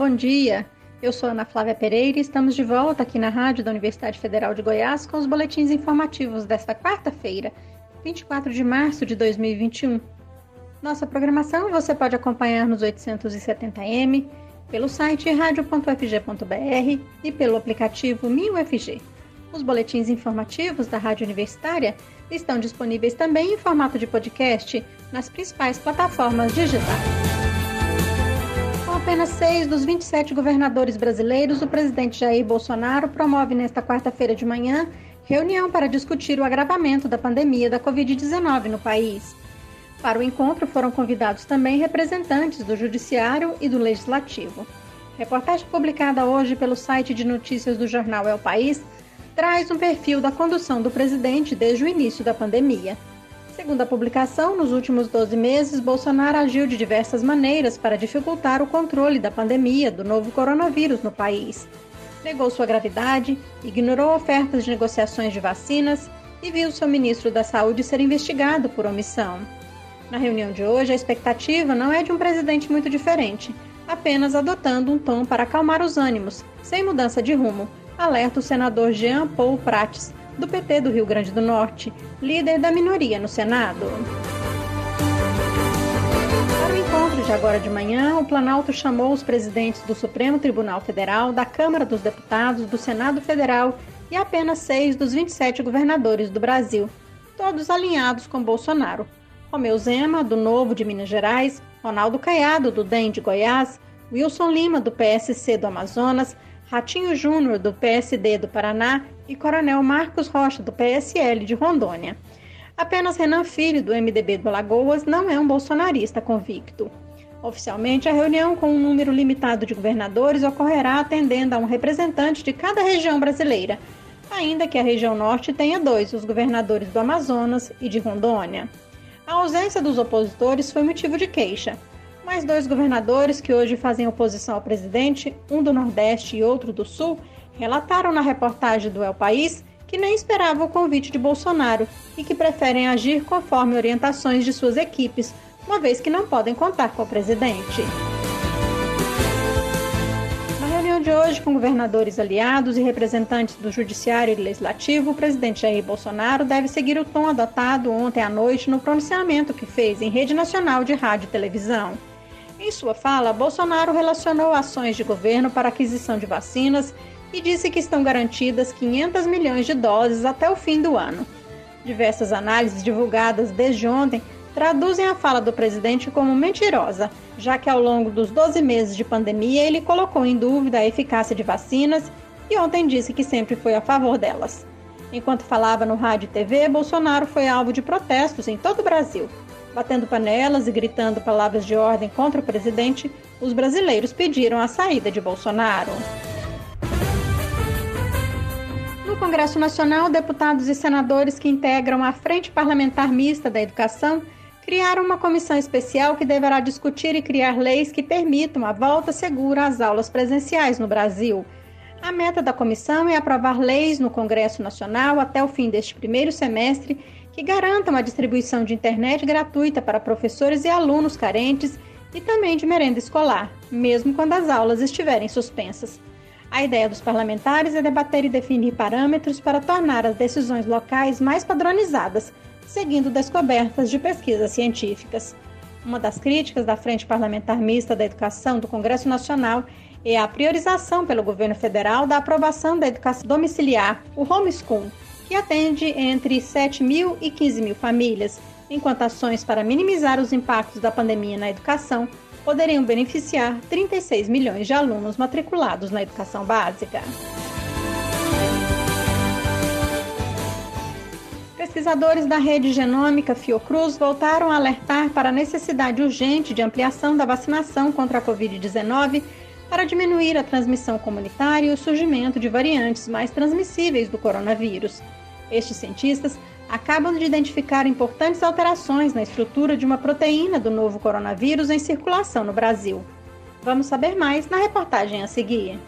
bom dia. Eu sou Ana Flávia Pereira e estamos de volta aqui na rádio da Universidade Federal de Goiás com os boletins informativos desta quarta-feira, 24 de março de 2021. Nossa programação você pode acompanhar nos 870m, pelo site radio.fg.br e pelo aplicativo 1000FG. Os boletins informativos da Rádio Universitária estão disponíveis também em formato de podcast nas principais plataformas digitais. Apenas seis dos 27 governadores brasileiros, o presidente Jair Bolsonaro promove nesta quarta-feira de manhã reunião para discutir o agravamento da pandemia da Covid-19 no país. Para o encontro foram convidados também representantes do Judiciário e do Legislativo. Reportagem publicada hoje pelo site de notícias do jornal É o País traz um perfil da condução do presidente desde o início da pandemia. Segundo a publicação, nos últimos 12 meses, Bolsonaro agiu de diversas maneiras para dificultar o controle da pandemia do novo coronavírus no país. Negou sua gravidade, ignorou ofertas de negociações de vacinas e viu seu ministro da Saúde ser investigado por omissão. Na reunião de hoje, a expectativa não é de um presidente muito diferente, apenas adotando um tom para acalmar os ânimos, sem mudança de rumo, alerta o senador Jean Paul Prates, do PT do Rio Grande do Norte, líder da minoria no Senado. Para o encontro de agora de manhã, o Planalto chamou os presidentes do Supremo Tribunal Federal, da Câmara dos Deputados, do Senado Federal e apenas seis dos 27 governadores do Brasil, todos alinhados com Bolsonaro. Romeu Zema, do Novo de Minas Gerais, Ronaldo Caiado, do DEM de Goiás, Wilson Lima, do PSC do Amazonas, Ratinho Júnior, do PSD do Paraná, e Coronel Marcos Rocha, do PSL de Rondônia. Apenas Renan Filho, do MDB do Alagoas, não é um bolsonarista convicto. Oficialmente, a reunião com um número limitado de governadores ocorrerá atendendo a um representante de cada região brasileira, ainda que a região norte tenha dois, os governadores do Amazonas e de Rondônia. A ausência dos opositores foi motivo de queixa. Mais dois governadores que hoje fazem oposição ao presidente, um do Nordeste e outro do Sul, relataram na reportagem do El País que nem esperavam o convite de Bolsonaro e que preferem agir conforme orientações de suas equipes, uma vez que não podem contar com o presidente. Na reunião de hoje, com governadores aliados e representantes do Judiciário e Legislativo, o presidente Jair Bolsonaro deve seguir o tom adotado ontem à noite no pronunciamento que fez em rede nacional de rádio e televisão. Em sua fala, Bolsonaro relacionou ações de governo para aquisição de vacinas e disse que estão garantidas 500 milhões de doses até o fim do ano. Diversas análises divulgadas desde ontem traduzem a fala do presidente como mentirosa, já que ao longo dos 12 meses de pandemia ele colocou em dúvida a eficácia de vacinas e ontem disse que sempre foi a favor delas. Enquanto falava no rádio e TV, Bolsonaro foi alvo de protestos em todo o Brasil. Batendo panelas e gritando palavras de ordem contra o presidente, os brasileiros pediram a saída de Bolsonaro. No Congresso Nacional, deputados e senadores que integram a Frente Parlamentar Mista da Educação criaram uma comissão especial que deverá discutir e criar leis que permitam a volta segura às aulas presenciais no Brasil. A meta da comissão é aprovar leis no Congresso Nacional até o fim deste primeiro semestre que garantam a distribuição de internet gratuita para professores e alunos carentes e também de merenda escolar, mesmo quando as aulas estiverem suspensas. A ideia dos parlamentares é debater e definir parâmetros para tornar as decisões locais mais padronizadas, seguindo descobertas de pesquisas científicas. Uma das críticas da Frente Parlamentar Mista da Educação do Congresso Nacional é a priorização pelo governo federal da aprovação da educação domiciliar, o homeschool, que atende entre 7 mil e 15 mil famílias, enquanto ações para minimizar os impactos da pandemia na educação poderiam beneficiar 36 milhões de alunos matriculados na educação básica. Pesquisadores da rede genômica Fiocruz voltaram a alertar para a necessidade urgente de ampliação da vacinação contra a Covid-19 para diminuir a transmissão comunitária e o surgimento de variantes mais transmissíveis do coronavírus. Estes cientistas acabam de identificar importantes alterações na estrutura de uma proteína do novo coronavírus em circulação no Brasil. Vamos saber mais na reportagem a seguir.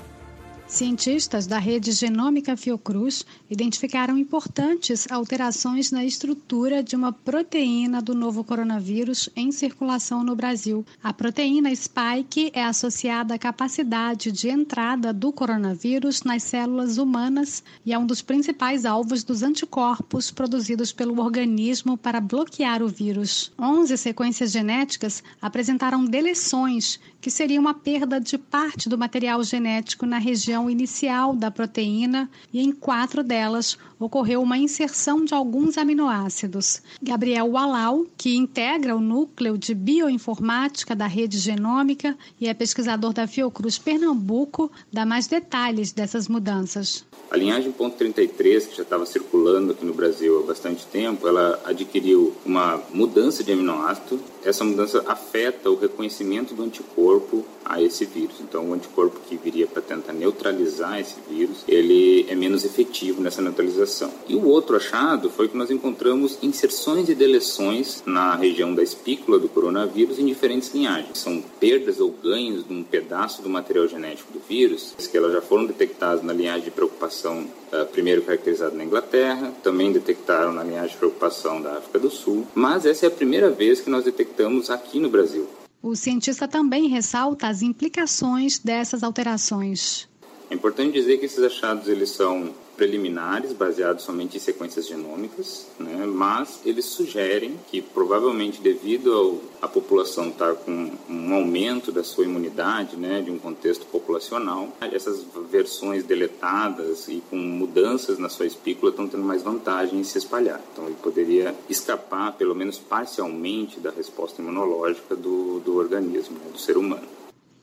Cientistas da rede genômica Fiocruz identificaram importantes alterações na estrutura de uma proteína do novo coronavírus em circulação no Brasil. A proteína spike é associada à capacidade de entrada do coronavírus nas células humanas e é um dos principais alvos dos anticorpos produzidos pelo organismo para bloquear o vírus. 11 sequências genéticas apresentaram deleções, que seria uma perda de parte do material genético na região inicial da proteína e em quatro delas ocorreu uma inserção de alguns aminoácidos. Gabriel Wallau, que integra o núcleo de bioinformática da rede genômica e é pesquisador da Fiocruz Pernambuco, dá mais detalhes dessas mudanças. A linhagem .33, que já estava circulando aqui no Brasil há bastante tempo, ela adquiriu uma mudança de aminoácido. Essa mudança afeta o reconhecimento do anticorpo a esse vírus. Então, o anticorpo que viria para tentar neutralizar esse vírus, ele é menos efetivo nessa neutralização. E o outro achado foi que nós encontramos inserções e deleções na região da espícula do coronavírus em diferentes linhagens. São perdas ou ganhos de um pedaço do material genético do vírus, que elas já foram detectadas na linhagem de preocupação uh, primeiro caracterizada na Inglaterra, também detectaram na linhagem de preocupação da África do Sul, mas essa é a primeira vez que nós detectamos aqui no Brasil. O cientista também ressalta as implicações dessas alterações. É importante dizer que esses achados eles são preliminares, baseados somente em sequências genômicas, né? mas eles sugerem que provavelmente devido à população estar com um aumento da sua imunidade, né, de um contexto populacional, essas versões deletadas e com mudanças na sua espícula estão tendo mais vantagem em se espalhar. Então ele poderia escapar, pelo menos parcialmente, da resposta imunológica do, do organismo, né, do ser humano.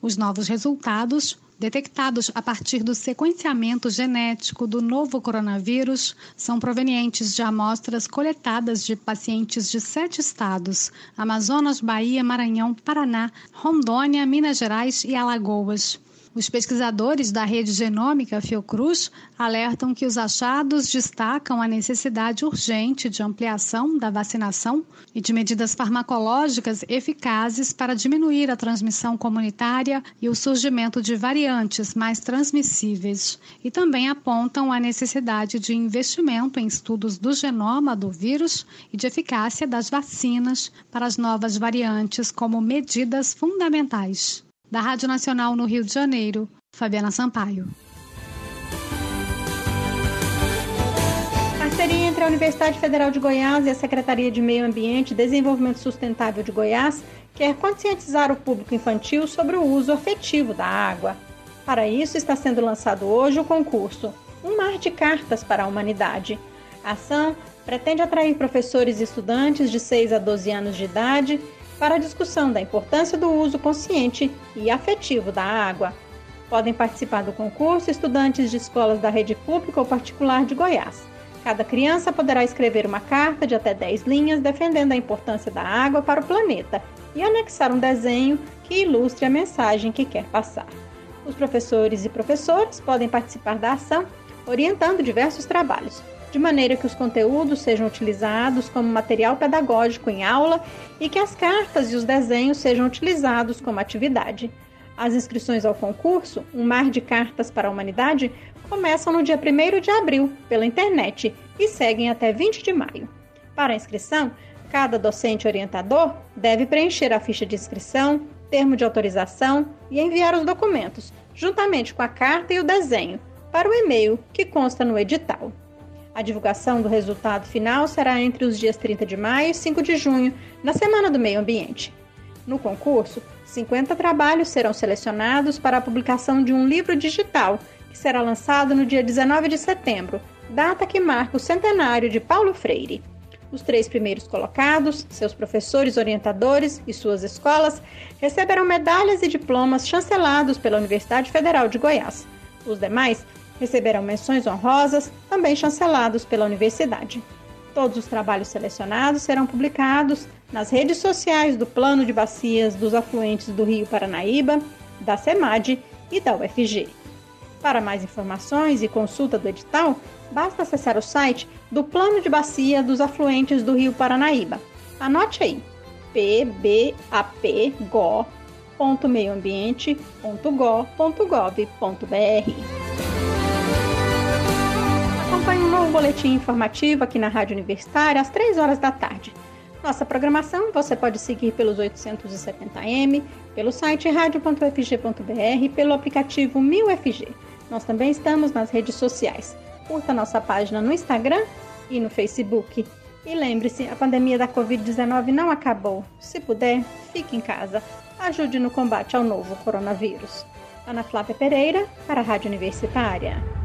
Os novos resultados detectados a partir do sequenciamento genético do novo coronavírus são provenientes de amostras coletadas de pacientes de sete estados: Amazonas, Bahia, Maranhão, Paraná, Rondônia, Minas Gerais e Alagoas. Os pesquisadores da rede genômica Fiocruz alertam que os achados destacam a necessidade urgente de ampliação da vacinação e de medidas farmacológicas eficazes para diminuir a transmissão comunitária e o surgimento de variantes mais transmissíveis. E também apontam a necessidade de investimento em estudos do genoma do vírus e de eficácia das vacinas para as novas variantes como medidas fundamentais. Da Rádio Nacional no Rio de Janeiro, Fabiana Sampaio. Parceria entre a Universidade Federal de Goiás e a Secretaria de Meio Ambiente e Desenvolvimento Sustentável de Goiás quer conscientizar o público infantil sobre o uso afetivo da água. Para isso, está sendo lançado hoje o concurso Um Mar de Cartas para a Humanidade. A ação pretende atrair professores e estudantes de 6 a 12 anos de idade para a discussão da importância do uso consciente e afetivo da água. Podem participar do concurso estudantes de escolas da rede pública ou particular de Goiás. Cada criança poderá escrever uma carta de até 10 linhas defendendo a importância da água para o planeta e anexar um desenho que ilustre a mensagem que quer passar. Os professores e professoras podem participar da ação orientando diversos trabalhos, de maneira que os conteúdos sejam utilizados como material pedagógico em aula e que as cartas e os desenhos sejam utilizados como atividade. As inscrições ao concurso Um Mar de Cartas para a Humanidade começam no dia 1 de abril pela internet e seguem até 20 de maio. Para a inscrição, cada docente orientador deve preencher a ficha de inscrição, termo de autorização e enviar os documentos, juntamente com a carta e o desenho, para o e-mail que consta no edital. A divulgação do resultado final será entre os dias 30 de maio e 5 de junho, na Semana do Meio Ambiente. No concurso, 50 trabalhos serão selecionados para a publicação de um livro digital, que será lançado no dia 19 de setembro, data que marca o centenário de Paulo Freire. Os três primeiros colocados, seus professores orientadores e suas escolas receberão medalhas e diplomas chancelados pela Universidade Federal de Goiás. Os demais receberão menções honrosas, também chancelados pela universidade. Todos os trabalhos selecionados serão publicados nas redes sociais do Plano de Bacias dos Afluentes do Rio Paranaíba, da SEMAD e da UFG. Para mais informações e consulta do edital, basta acessar o site do Plano de Bacia dos Afluentes do Rio Paranaíba. Anote aí: pbapgo.meioambiente.go.gov.br. um boletim informativo aqui na Rádio Universitária às 3 horas da tarde. Nossa programação você pode seguir pelos 870m, pelo site radio.fg.br, pelo aplicativo 1000FG. Nós também estamos nas redes sociais. Curta nossa página no Instagram e no Facebook. E lembre-se, a pandemia da Covid-19 não acabou. Se puder, fique em casa. Ajude no combate ao novo coronavírus. Ana Flávia Pereira, para a Rádio Universitária.